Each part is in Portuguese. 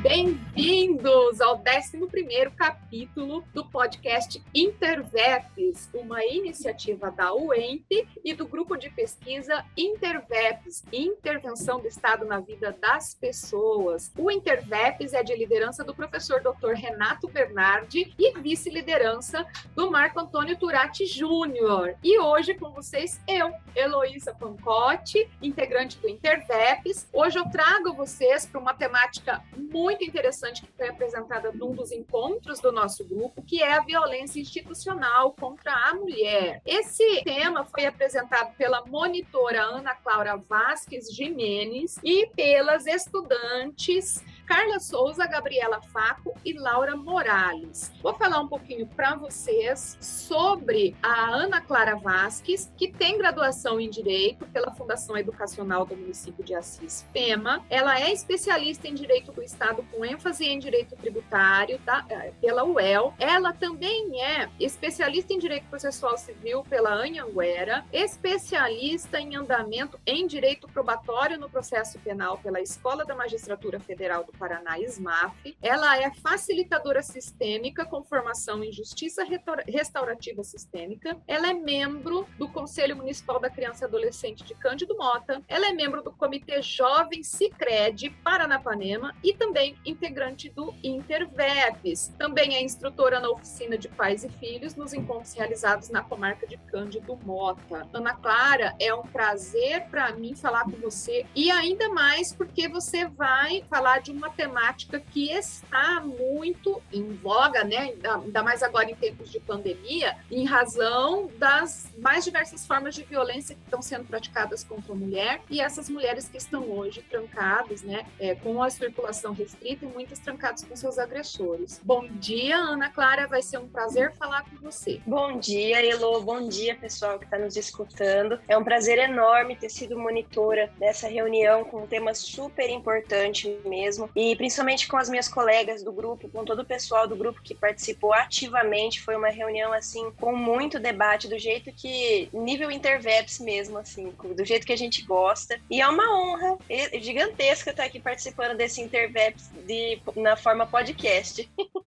Bem-vindos ao 11 capítulo do podcast Interveps, uma iniciativa da UENP e do grupo de pesquisa Interveps, Intervenção do Estado na Vida das Pessoas. O Interveps é de liderança do professor Dr. Renato Bernardi e vice-liderança do Marco Antônio Turati Júnior. E hoje com vocês, eu, Heloísa Pancotti, integrante do Interveps. Hoje eu trago vocês para uma temática muito muito interessante que foi apresentada num dos encontros do nosso grupo, que é a violência institucional contra a mulher. Esse tema foi apresentado pela monitora Ana Clara Vasques Jimenez e pelas estudantes Carla Souza, Gabriela Faco e Laura Morales. Vou falar um pouquinho para vocês sobre a Ana Clara Vasques, que tem graduação em Direito pela Fundação Educacional do município de Assis, FEMA. Ela é especialista em Direito do Estado com ênfase em Direito Tributário da, eh, pela UEL. Ela também é especialista em Direito Processual Civil pela Anhanguera, especialista em andamento em Direito Probatório no Processo Penal pela Escola da Magistratura Federal do Paraná, SMAF. Ela é facilitadora sistêmica com formação em Justiça Restaurativa Sistêmica. Ela é membro do Conselho Municipal da Criança e Adolescente de Cândido Mota. Ela é membro do Comitê Jovem Cicred Paranapanema e também integrante do Interveps. Também é instrutora na oficina de pais e filhos nos encontros realizados na comarca de Cândido Mota. Ana Clara, é um prazer para mim falar com você e ainda mais porque você vai falar de uma uma temática que está muito em voga, né? ainda mais agora em tempos de pandemia, em razão das mais diversas formas de violência que estão sendo praticadas contra a mulher e essas mulheres que estão hoje trancadas, né, é, com a circulação restrita e muitas trancadas com seus agressores. Bom dia, Ana Clara, vai ser um prazer falar com você. Bom dia, Elo, bom dia, pessoal que está nos escutando. É um prazer enorme ter sido monitora dessa reunião com um tema super importante mesmo e principalmente com as minhas colegas do grupo, com todo o pessoal do grupo que participou ativamente. Foi uma reunião assim com muito debate, do jeito que nível interveps mesmo, assim, do jeito que a gente gosta. E é uma honra gigantesca estar aqui participando desse interveps de, na forma podcast.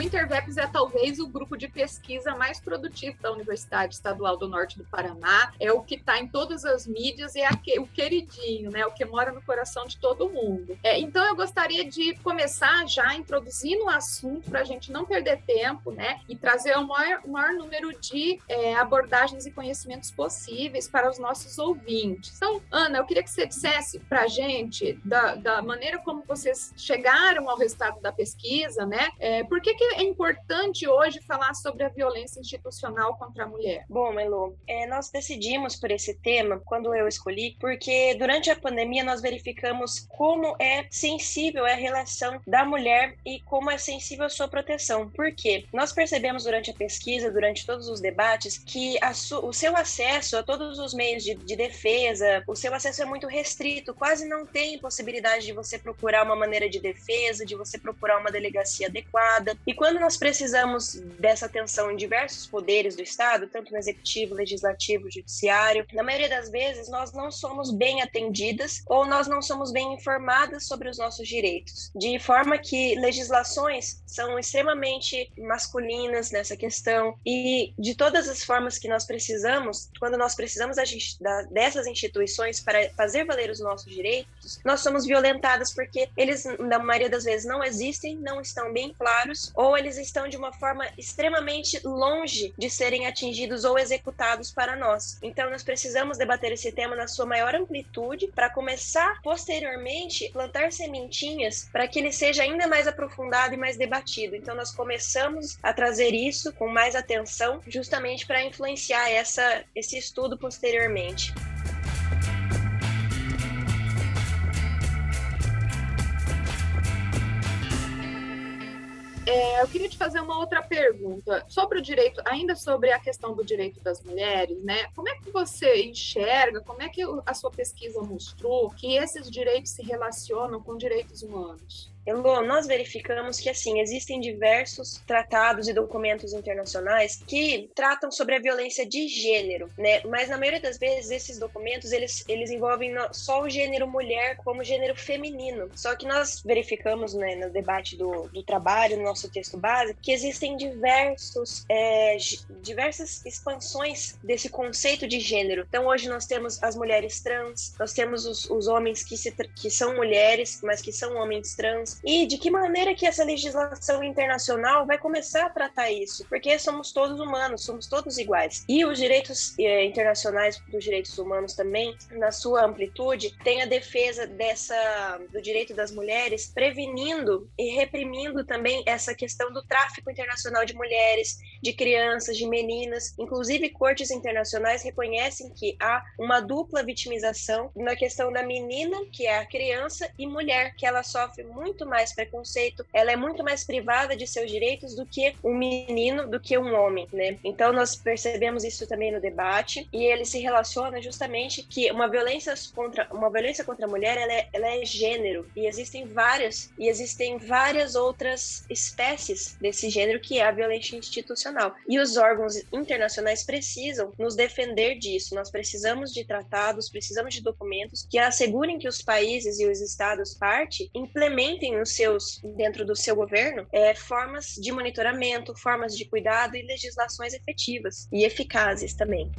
O Interveps é talvez o grupo de pesquisa mais produtivo da Universidade Estadual do Norte do Paraná. É o que está em todas as mídias e é o queridinho, né? O que mora no coração de todo mundo. É, então eu gostaria de começar já introduzindo o assunto para a gente não perder tempo, né? E trazer o maior, o maior número de é, abordagens e conhecimentos possíveis para os nossos ouvintes. Então, Ana, eu queria que você dissesse para a gente da, da maneira como vocês chegaram ao resultado da pesquisa, né? É, por que, que é importante hoje falar sobre a violência institucional contra a mulher? Bom, Melu, é, nós decidimos por esse tema quando eu escolhi, porque durante a pandemia nós verificamos como é sensível a relação da mulher e como é sensível a sua proteção. Por quê? Nós percebemos durante a pesquisa, durante todos os debates, que o seu acesso a todos os meios de, de defesa, o seu acesso é muito restrito, quase não tem possibilidade de você procurar uma maneira de defesa, de você procurar uma delegacia adequada. E quando nós precisamos dessa atenção em diversos poderes do Estado, tanto no executivo, legislativo, judiciário, na maioria das vezes nós não somos bem atendidas ou nós não somos bem informadas sobre os nossos direitos, de forma que legislações são extremamente masculinas nessa questão e de todas as formas que nós precisamos, quando nós precisamos dessas instituições para fazer valer os nossos direitos, nós somos violentadas porque eles, na maioria das vezes, não existem, não estão bem claros ou ou eles estão de uma forma extremamente longe de serem atingidos ou executados para nós. Então, nós precisamos debater esse tema na sua maior amplitude para começar posteriormente plantar sementinhas para que ele seja ainda mais aprofundado e mais debatido. Então, nós começamos a trazer isso com mais atenção, justamente para influenciar essa, esse estudo posteriormente. É, eu queria te fazer uma outra pergunta sobre o direito, ainda sobre a questão do direito das mulheres, né? Como é que você enxerga, como é que a sua pesquisa mostrou que esses direitos se relacionam com direitos humanos? Elô, nós verificamos que, assim, existem diversos tratados e documentos internacionais que tratam sobre a violência de gênero, né? Mas na maioria das vezes esses documentos eles, eles envolvem só o gênero mulher como gênero feminino. Só que nós verificamos, né, no debate do, do trabalho, no nosso texto base, que existem diversos, é, diversas expansões desse conceito de gênero. Então hoje nós temos as mulheres trans, nós temos os, os homens que, se, que são mulheres, mas que são homens trans. E de que maneira que essa legislação internacional vai começar a tratar isso? Porque somos todos humanos, somos todos iguais. E os direitos eh, internacionais dos direitos humanos também, na sua amplitude, tem a defesa dessa do direito das mulheres, prevenindo e reprimindo também essa questão do tráfico internacional de mulheres, de crianças, de meninas. Inclusive, cortes internacionais reconhecem que há uma dupla vitimização na questão da menina, que é a criança, e mulher, que ela sofre muito mais preconceito, ela é muito mais privada de seus direitos do que um menino, do que um homem, né? Então nós percebemos isso também no debate e ele se relaciona justamente que uma violência contra uma violência contra a mulher, ela é, ela é gênero e existem várias e existem várias outras espécies desse gênero que é a violência institucional. E os órgãos internacionais precisam nos defender disso. Nós precisamos de tratados, precisamos de documentos que assegurem que os países e os estados parte implementem nos seus dentro do seu governo é, formas de monitoramento, formas de cuidado e legislações efetivas e eficazes também.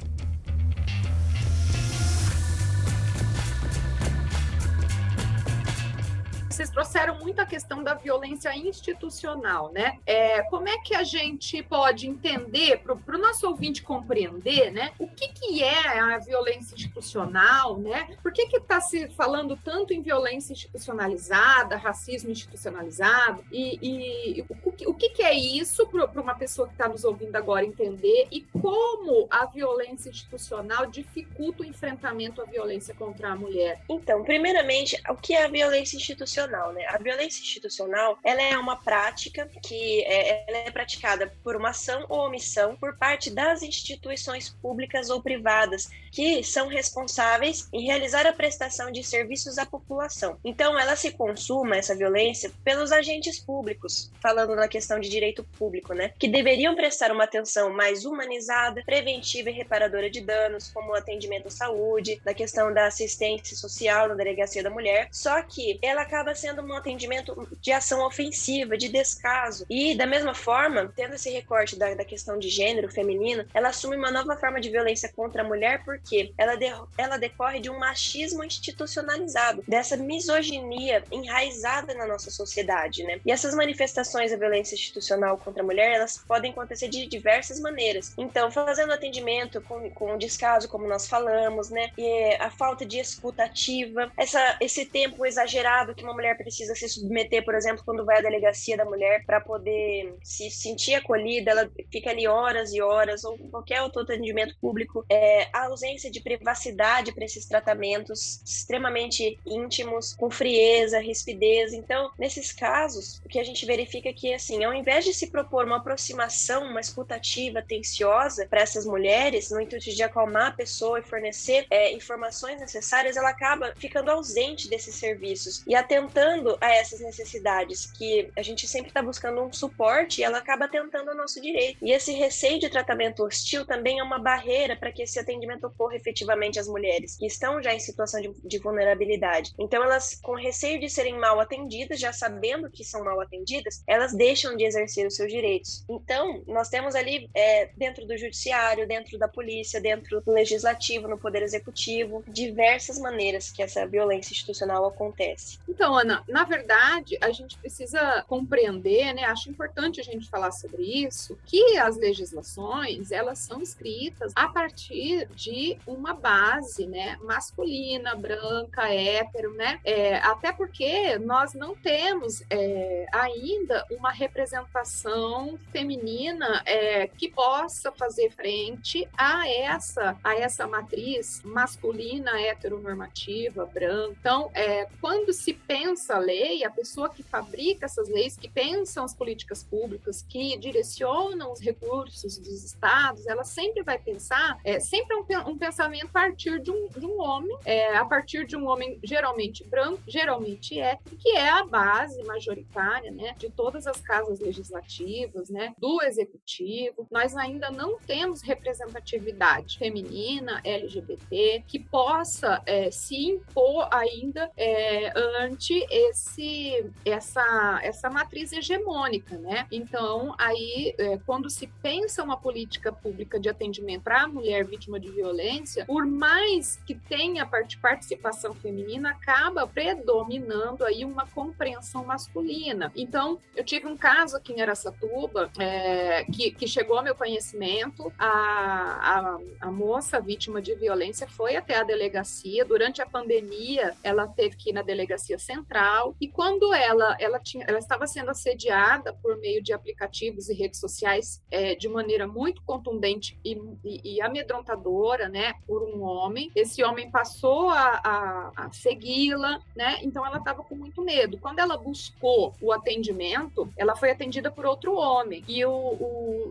Vocês trouxeram muito a questão da violência institucional, né? É, como é que a gente pode entender, para o nosso ouvinte compreender, né? O que, que é a violência institucional, né? Por que está se falando tanto em violência institucionalizada, racismo institucionalizado? E, e o, que, o que, que é isso para uma pessoa que está nos ouvindo agora entender? E como a violência institucional dificulta o enfrentamento à violência contra a mulher? Então, primeiramente, o que é a violência institucional? Institucional, né? A violência institucional, ela é uma prática que é, ela é praticada por uma ação ou omissão por parte das instituições públicas ou privadas que são responsáveis em realizar a prestação de serviços à população. Então, ela se consuma essa violência pelos agentes públicos, falando na questão de direito público, né? Que deveriam prestar uma atenção mais humanizada, preventiva e reparadora de danos, como o atendimento à saúde, na questão da assistência social na delegacia da mulher. Só que ela acaba sendo um atendimento de ação ofensiva, de descaso. E, da mesma forma, tendo esse recorte da, da questão de gênero feminino, ela assume uma nova forma de violência contra a mulher porque ela, de, ela decorre de um machismo institucionalizado, dessa misoginia enraizada na nossa sociedade, né? E essas manifestações da violência institucional contra a mulher, elas podem acontecer de diversas maneiras. Então, fazendo atendimento com, com descaso, como nós falamos, né? E a falta de escuta ativa, essa, esse tempo exagerado que uma mulher precisa se submeter, por exemplo, quando vai à delegacia da mulher para poder se sentir acolhida, ela fica ali horas e horas, ou qualquer outro atendimento público. É, a ausência de privacidade para esses tratamentos extremamente íntimos, com frieza, rispidez. Então, nesses casos, o que a gente verifica é que, assim, ao invés de se propor uma aproximação, uma escutativa atenciosa para essas mulheres, no intuito de acalmar a pessoa e fornecer é, informações necessárias, ela acaba ficando ausente desses serviços e atentando atentando a essas necessidades, que a gente sempre está buscando um suporte e ela acaba atentando ao nosso direito. E esse receio de tratamento hostil também é uma barreira para que esse atendimento ocorra efetivamente às mulheres, que estão já em situação de, de vulnerabilidade. Então, elas, com receio de serem mal atendidas, já sabendo que são mal atendidas, elas deixam de exercer os seus direitos. Então, nós temos ali, é, dentro do judiciário, dentro da polícia, dentro do legislativo, no poder executivo, diversas maneiras que essa violência institucional acontece. Então, Na verdade, a gente precisa compreender, né? Acho importante a gente falar sobre isso, que as legislações elas são escritas a partir de uma base, né? Masculina, branca, hétero, né? É, até porque nós não temos é, ainda uma representação feminina é, que possa fazer frente a essa a essa matriz masculina heteronormativa branca. Então, é, quando se pensa pensa a lei, a pessoa que fabrica essas leis, que pensam as políticas públicas, que direcionam os recursos dos estados, ela sempre vai pensar, é, sempre um, um pensamento a partir de um, de um homem, é, a partir de um homem geralmente branco, geralmente hétero, que é a base majoritária né, de todas as casas legislativas, né, do executivo. Nós ainda não temos representatividade feminina, LGBT, que possa é, se impor ainda é, ante esse, essa, essa matriz hegemônica, né? Então, aí, é, quando se pensa uma política pública de atendimento para a mulher vítima de violência, por mais que tenha participação feminina, acaba predominando aí uma compreensão masculina. Então, eu tive um caso aqui em Aracatuba é, que, que chegou ao meu conhecimento, a, a, a moça vítima de violência foi até a delegacia durante a pandemia, ela teve que ir na delegacia central e quando ela ela tinha ela estava sendo assediada por meio de aplicativos e redes sociais é, de maneira muito contundente e, e, e, amedrontadora, né, por um homem. Esse homem passou a, a, a segui-la, né? Então ela estava com muito medo. Quando ela buscou o atendimento, ela foi atendida por outro homem e o,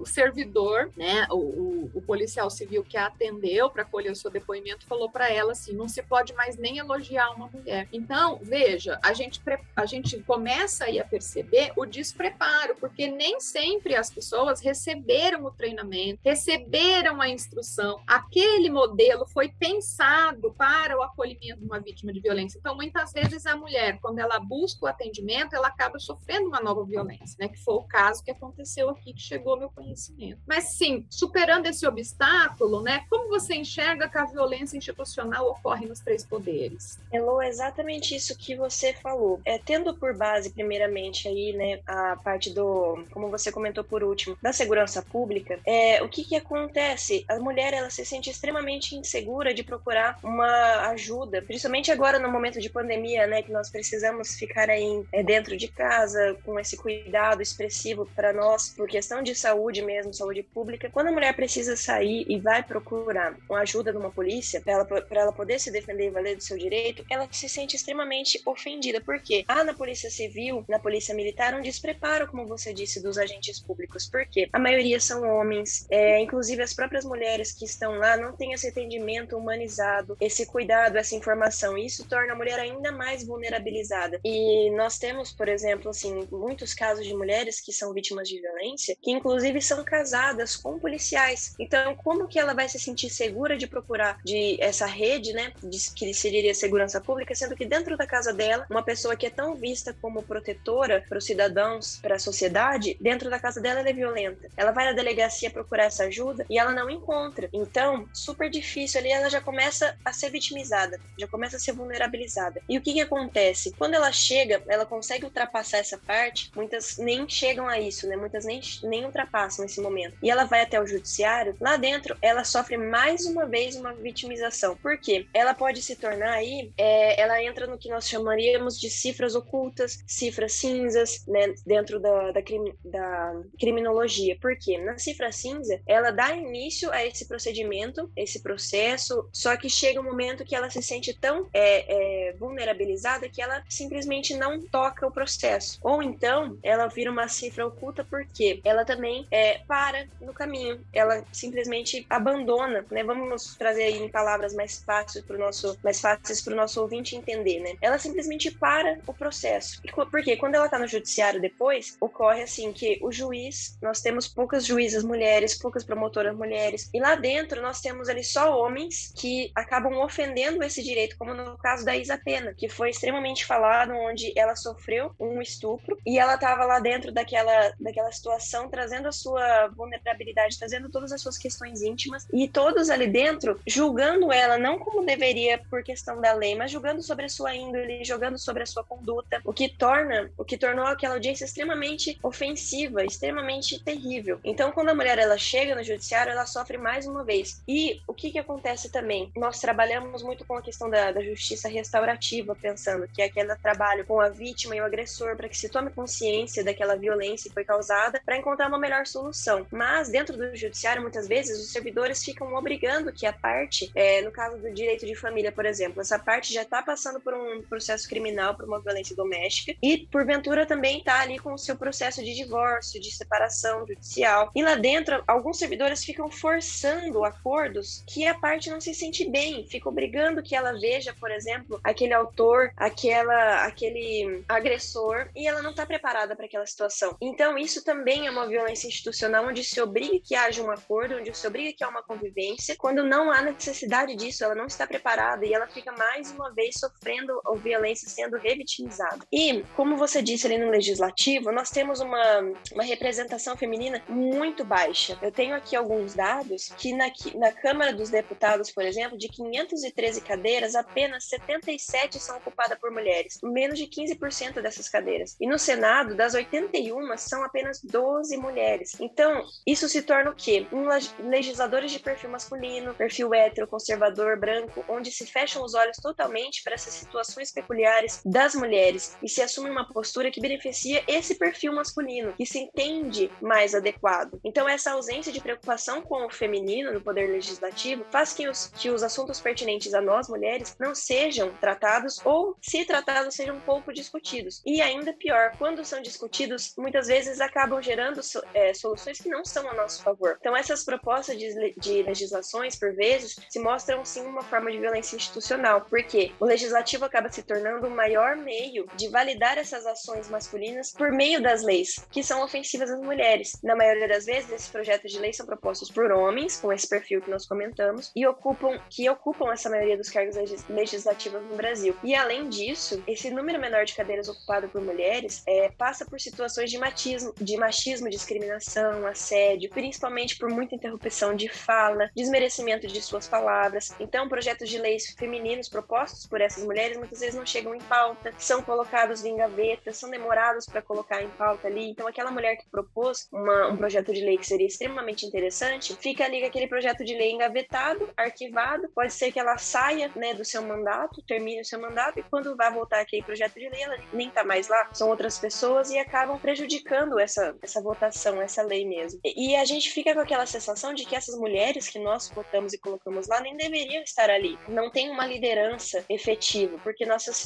o servidor, né, o, o, o policial civil que a atendeu para colher o seu depoimento falou para ela assim, não se pode mais nem elogiar uma mulher. Então veja, a gente a gente começa aí a perceber o despreparo, porque nem sempre as pessoas receberam o treinamento, receberam a instrução. Aquele modelo foi pensado para o acolhimento de uma vítima de violência. Então, muitas vezes a mulher, quando ela busca o atendimento, ela acaba sofrendo uma nova violência, né? Que foi o caso que aconteceu aqui, que chegou ao meu conhecimento. Mas sim, superando esse obstáculo, né? Como você enxerga que a violência institucional ocorre nos três poderes? Elô, exatamente isso que falou. É, tendo por base, primeiramente, aí, né, a parte do, como você comentou por último, da segurança pública, é, o que que acontece? A mulher, ela se sente extremamente insegura de procurar uma ajuda, principalmente agora no momento de pandemia, né, que nós precisamos ficar aí é, dentro de casa com esse cuidado expressivo para nós, por questão de saúde mesmo, saúde pública. Quando a mulher precisa sair e vai procurar uma ajuda de uma polícia para ela, ela poder se defender e valer do seu direito, ela se sente extremamente ofendida, porque há na polícia civil, na polícia militar, um despreparo, como você disse, dos agentes públicos, porque a maioria são homens, é, inclusive as próprias mulheres que estão lá não têm esse atendimento humanizado, esse cuidado, essa informação, isso torna a mulher ainda mais vulnerabilizada. E nós temos, por exemplo, assim, muitos casos de mulheres que são vítimas de violência, que inclusive são casadas com policiais. Então, como que ela vai se sentir segura de procurar de essa rede, né, de, que seria segurança pública, sendo que dentro da casa dela, uma pessoa que é tão vista como protetora para os cidadãos, para a sociedade, dentro da casa dela ela é violenta. Ela vai na delegacia procurar essa ajuda e ela não encontra. Então, super difícil ali, ela já começa a ser vitimizada, já começa a ser vulnerabilizada. E o que que acontece? Quando ela chega, ela consegue ultrapassar essa parte, muitas nem chegam a isso, né? Muitas nem, nem ultrapassam esse momento. E ela vai até o judiciário, lá dentro ela sofre mais uma vez uma vitimização. Por quê? Ela pode se tornar aí, é, ela entra no que nós chamaríamos de cifras ocultas, cifras cinzas, né? Dentro da, da, crime, da criminologia. Por quê? Na cifra cinza, ela dá início a esse procedimento, esse processo, só que chega um momento que ela se sente tão é, é, vulnerabilizada que ela simplesmente não toca o processo. Ou então, ela vira uma cifra oculta porque ela também é, para no caminho, ela simplesmente abandona, né? Vamos trazer em palavras mais fáceis para o nosso, mais fáceis para o nosso ouvinte entender, né? Ela simplesmente para o processo. Porque quando ela está no judiciário depois, ocorre assim que o juiz, nós temos poucas juízas mulheres, poucas promotoras mulheres, e lá dentro nós temos ali só homens que acabam ofendendo esse direito, como no caso da Isa Pena, que foi extremamente falado, onde ela sofreu um estupro e ela estava lá dentro daquela, daquela situação, trazendo a sua vulnerabilidade, trazendo todas as suas questões íntimas, e todos ali dentro julgando ela não como deveria por questão da lei, mas julgando sobre a sua índole, jogando sobre a sua conduta, o que torna, o que tornou aquela audiência extremamente ofensiva, extremamente terrível. Então, quando a mulher ela chega no judiciário, ela sofre mais uma vez. E o que que acontece também? Nós trabalhamos muito com a questão da, da justiça restaurativa, pensando que é aquele trabalho com a vítima e o agressor para que se tome consciência daquela violência que foi causada para encontrar uma melhor solução. Mas dentro do judiciário, muitas vezes os servidores ficam obrigando que a parte, é, no caso do direito de família, por exemplo, essa parte já está passando por um processo criminal por uma violência doméstica e, porventura, também está ali com o seu processo de divórcio, de separação judicial. E lá dentro, alguns servidores ficam forçando acordos que a parte não se sente bem, fica obrigando que ela veja, por exemplo, aquele autor, aquela, aquele agressor, e ela não está preparada para aquela situação. Então, isso também é uma violência institucional onde se obriga que haja um acordo, onde se obriga que há uma convivência, quando não há necessidade disso, ela não está preparada e ela fica mais uma vez sofrendo violência sendo revitimizada. E, como você disse ali no legislativo, nós temos uma, uma representação feminina muito baixa. Eu tenho aqui alguns dados que na, na Câmara dos Deputados, por exemplo, de 513 cadeiras, apenas 77 são ocupadas por mulheres, menos de 15% dessas cadeiras. E no Senado, das 81, são apenas 12 mulheres. Então, isso se torna o quê? Um legisladores de perfil masculino, perfil hétero, conservador, branco, onde se fecham os olhos totalmente para essas situações peculiares das mulheres e se assume uma postura que beneficia esse perfil masculino, que se entende mais adequado. Então, essa ausência de preocupação com o feminino no poder legislativo faz que os, que os assuntos pertinentes a nós, mulheres, não sejam tratados ou, se tratados, sejam pouco discutidos. E ainda pior, quando são discutidos, muitas vezes acabam gerando é, soluções que não são a nosso favor. Então, essas propostas de, de legislações, por vezes, se mostram sim uma forma de violência institucional, porque o legislativo acaba se tornando maior meio de validar essas ações masculinas por meio das leis, que são ofensivas às mulheres. Na maioria das vezes, esses projetos de lei são propostos por homens, com esse perfil que nós comentamos, e ocupam que ocupam essa maioria dos cargos legislativos no Brasil. E além disso, esse número menor de cadeiras ocupado por mulheres é, passa por situações de machismo, de machismo, discriminação, assédio, principalmente por muita interrupção de fala, desmerecimento de suas palavras. Então, projetos de leis femininos propostos por essas mulheres muitas vezes não chegam pauta, são colocados em gaveta, são demorados para colocar em pauta ali. Então, aquela mulher que propôs uma, um projeto de lei que seria extremamente interessante, fica ali aquele projeto de lei engavetado, arquivado. Pode ser que ela saia né, do seu mandato, termine o seu mandato, e quando vai voltar aquele projeto de lei, ela nem está mais lá, são outras pessoas e acabam prejudicando essa, essa votação, essa lei mesmo. E, e a gente fica com aquela sensação de que essas mulheres que nós votamos e colocamos lá nem deveriam estar ali. Não tem uma liderança efetiva, porque nossas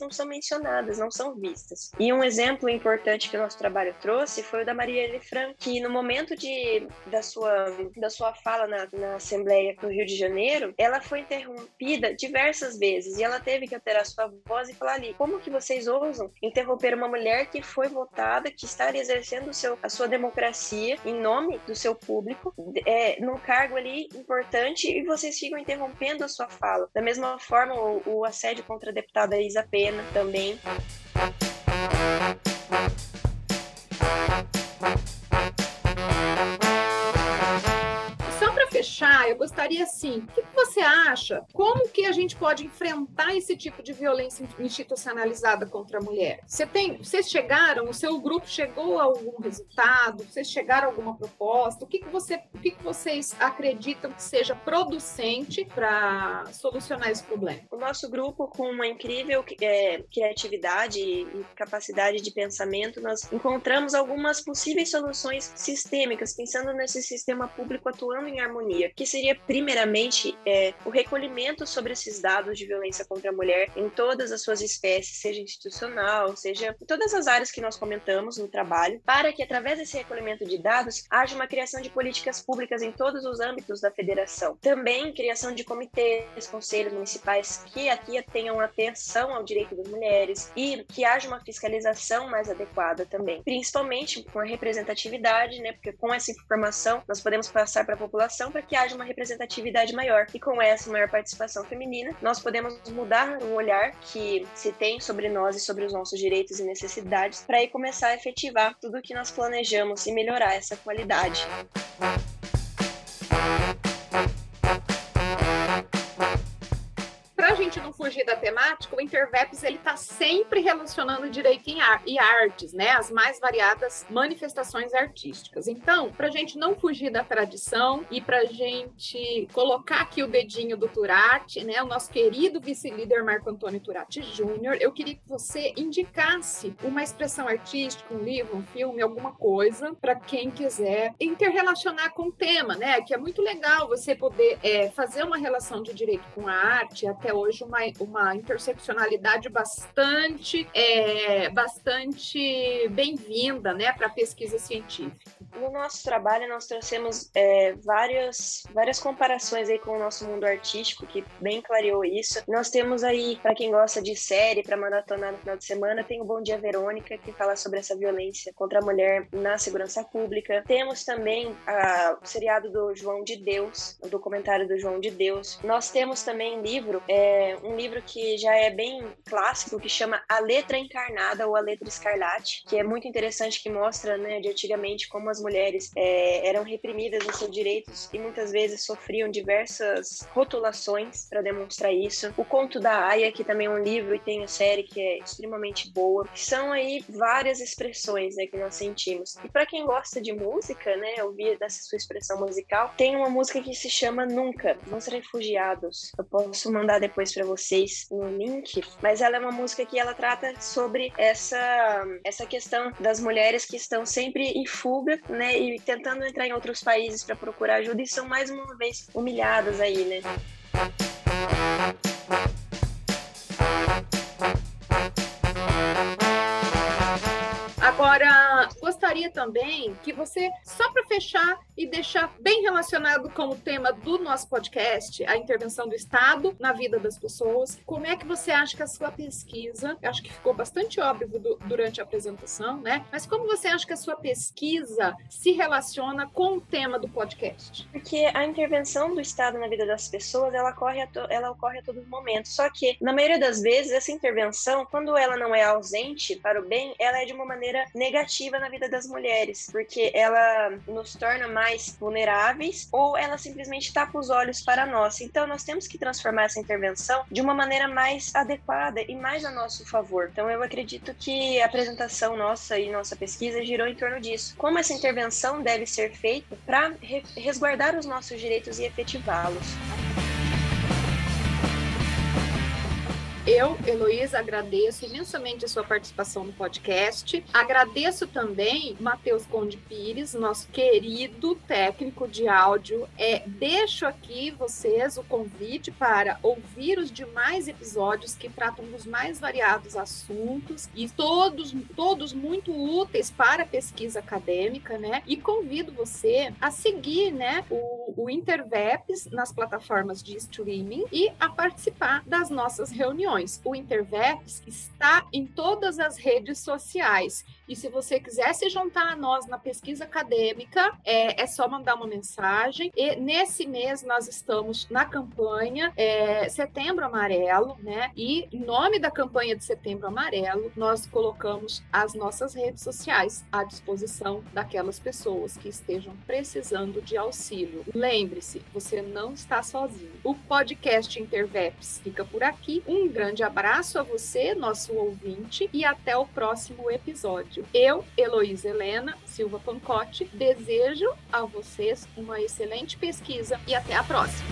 não são mencionadas, não são vistas. E um exemplo importante que o nosso trabalho trouxe foi o da Maria Elifran, que no momento de, da, sua, da sua fala na, na Assembleia do Rio de Janeiro, ela foi interrompida diversas vezes e ela teve que alterar sua voz e falar ali: como que vocês ousam interromper uma mulher que foi votada, que está exercendo seu, a sua democracia em nome do seu público, é, num cargo ali importante e vocês ficam interrompendo a sua fala. Da mesma forma, o, o assédio contra a deputada Isa Pena também. Fechar, eu gostaria assim, o que você acha? Como que a gente pode enfrentar esse tipo de violência institucionalizada contra a mulher? Você tem, vocês chegaram, o seu grupo chegou a algum resultado? Vocês chegaram a alguma proposta? O que, que você, o que, que vocês acreditam que seja producente para solucionar esse problema? O nosso grupo, com uma incrível é, criatividade e capacidade de pensamento, nós encontramos algumas possíveis soluções sistêmicas, pensando nesse sistema público atuando em harmonia, que seria primeiramente é, o recolhimento sobre esses dados de violência contra a mulher em todas as suas espécies, seja institucional, seja em todas as áreas que nós comentamos no trabalho, para que através desse recolhimento de dados haja uma criação de políticas públicas em todos os âmbitos da federação. Também criação de comitês, conselhos municipais que aqui tenham atenção ao direito das mulheres e que haja uma fiscalização mais adequada também, principalmente com a representatividade, né? Porque com essa informação nós podemos passar para a população para que haja uma representatividade maior. E com essa maior participação feminina, nós podemos mudar o olhar que se tem sobre nós e sobre os nossos direitos e necessidades para aí começar a efetivar tudo o que nós planejamos e melhorar essa qualidade. Fugir da temática, o Interveps ele está sempre relacionando direito ar e artes, né? As mais variadas manifestações artísticas. Então, para a gente não fugir da tradição e para a gente colocar aqui o dedinho do Turati, né? O nosso querido vice-líder Marco Antônio Turati Júnior, eu queria que você indicasse uma expressão artística, um livro, um filme, alguma coisa, para quem quiser interrelacionar com o tema, né? Que é muito legal você poder é, fazer uma relação de direito com a arte. Até hoje uma, uma interseccionalidade bastante, é, bastante bem-vinda né, para a pesquisa científica. No nosso trabalho, nós trouxemos é, várias, várias comparações aí com o nosso mundo artístico, que bem clareou isso. Nós temos aí, para quem gosta de série, para maratonar no final de semana, tem o Bom Dia Verônica, que fala sobre essa violência contra a mulher na segurança pública. Temos também a, o seriado do João de Deus, o documentário do João de Deus. Nós temos também livro, é, um livro que já é bem clássico, que chama A Letra Encarnada ou A Letra Escarlate, que é muito interessante, que mostra, né, de antigamente como as mulheres é, eram reprimidas nos seus direitos e muitas vezes sofriam diversas rotulações para demonstrar isso. O Conto da Aya, que também é um livro e tem a série que é extremamente boa. São aí várias expressões né, que nós sentimos. E para quem gosta de música, né, ouvir dessa sua expressão musical, tem uma música que se chama Nunca, Nos Refugiados. Eu posso mandar depois para vocês um link, mas ela é uma música que ela trata sobre essa, essa questão das mulheres que estão sempre em fuga né, e tentando entrar em outros países para procurar ajuda e são mais uma vez humilhadas aí, né? Gostaria também que você, só para fechar e deixar bem relacionado com o tema do nosso podcast, a intervenção do Estado na vida das pessoas, como é que você acha que a sua pesquisa, acho que ficou bastante óbvio do, durante a apresentação, né? Mas como você acha que a sua pesquisa se relaciona com o tema do podcast? Porque a intervenção do Estado na vida das pessoas, ela ocorre a, ela ocorre a todo momento. Só que, na maioria das vezes, essa intervenção, quando ela não é ausente para o bem, ela é de uma maneira negativa na vida das mulheres, porque ela nos torna mais vulneráveis ou ela simplesmente tapa os olhos para nós. Então, nós temos que transformar essa intervenção de uma maneira mais adequada e mais a nosso favor. Então, eu acredito que a apresentação nossa e nossa pesquisa girou em torno disso. Como essa intervenção deve ser feita para resguardar os nossos direitos e efetivá-los. Eu, Heloísa, agradeço imensamente a sua participação no podcast. Agradeço também Matheus Conde Pires, nosso querido técnico de áudio. É, deixo aqui vocês o convite para ouvir os demais episódios que tratam dos mais variados assuntos e todos, todos muito úteis para a pesquisa acadêmica, né? E convido você a seguir, né, o, o Interveps nas plataformas de streaming e a participar das nossas reuniões. O Interveps está em todas as redes sociais. E se você quiser se juntar a nós na pesquisa acadêmica, é, é só mandar uma mensagem. E nesse mês nós estamos na campanha é, Setembro Amarelo, né? E em nome da campanha de Setembro Amarelo, nós colocamos as nossas redes sociais à disposição daquelas pessoas que estejam precisando de auxílio. Lembre-se, você não está sozinho. O podcast Interveps fica por aqui. Um grande abraço a você, nosso ouvinte, e até o próximo episódio. Eu, Heloísa Helena Silva Pancotti, desejo a vocês uma excelente pesquisa e até a próxima.